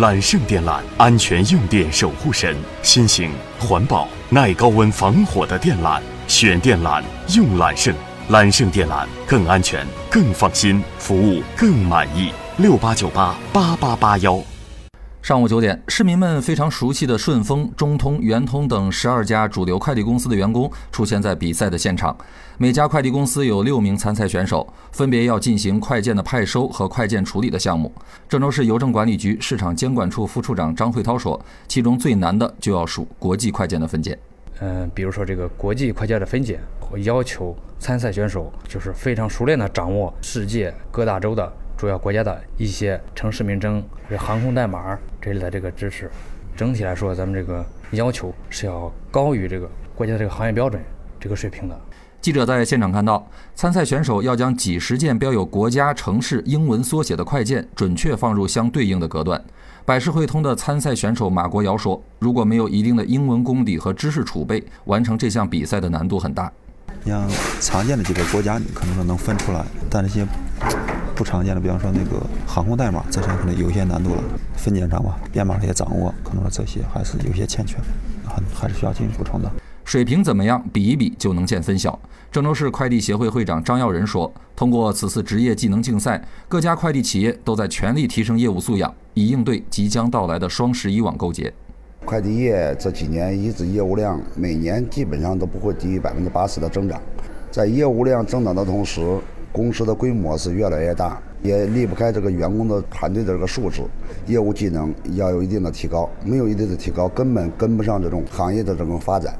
揽胜电缆，安全用电守护神，新型环保耐高温防火的电缆，选电缆用揽胜，揽胜电缆更安全、更放心，服务更满意。六八九八八八八幺。上午九点，市民们非常熟悉的顺丰、中通、圆通等十二家主流快递公司的员工出现在比赛的现场。每家快递公司有六名参赛选手，分别要进行快件的派收和快件处理的项目。郑州市邮政管理局市场监管处副处长张慧涛说，其中最难的就要数国际快件的分拣。嗯，比如说这个国际快件的分拣，我要求参赛选手就是非常熟练的掌握世界各大洲的。主要国家的一些城市名称、航空代码这类的这个知识，整体来说，咱们这个要求是要高于这个国家的这个行业标准这个水平的。记者在现场看到，参赛选手要将几十件标有国家、城市英文缩写的快件准确放入相对应的隔断。百世汇通的参赛选手马国尧说：“如果没有一定的英文功底和知识储备，完成这项比赛的难度很大。像常见的几个国家，你可能说能分出来，但这些……”不常见的，比方说那个航空代码，这上可能有一些难度了。分拣上吧，编码这些掌握，可能说这些还是有些欠缺，还还是需要进行补充的。水平怎么样？比一比就能见分晓。郑州市快递协会会长张耀仁说：“通过此次职业技能竞赛，各家快递企业都在全力提升业务素养，以应对即将到来的双十一网购节。快递业这几年一直业务量每年基本上都不会低于百分之八十的增长，在业务量增长的同时。”公司的规模是越来越大，也离不开这个员工的团队的这个素质，业务技能要有一定的提高，没有一定的提高，根本跟不上这种行业的这种发展。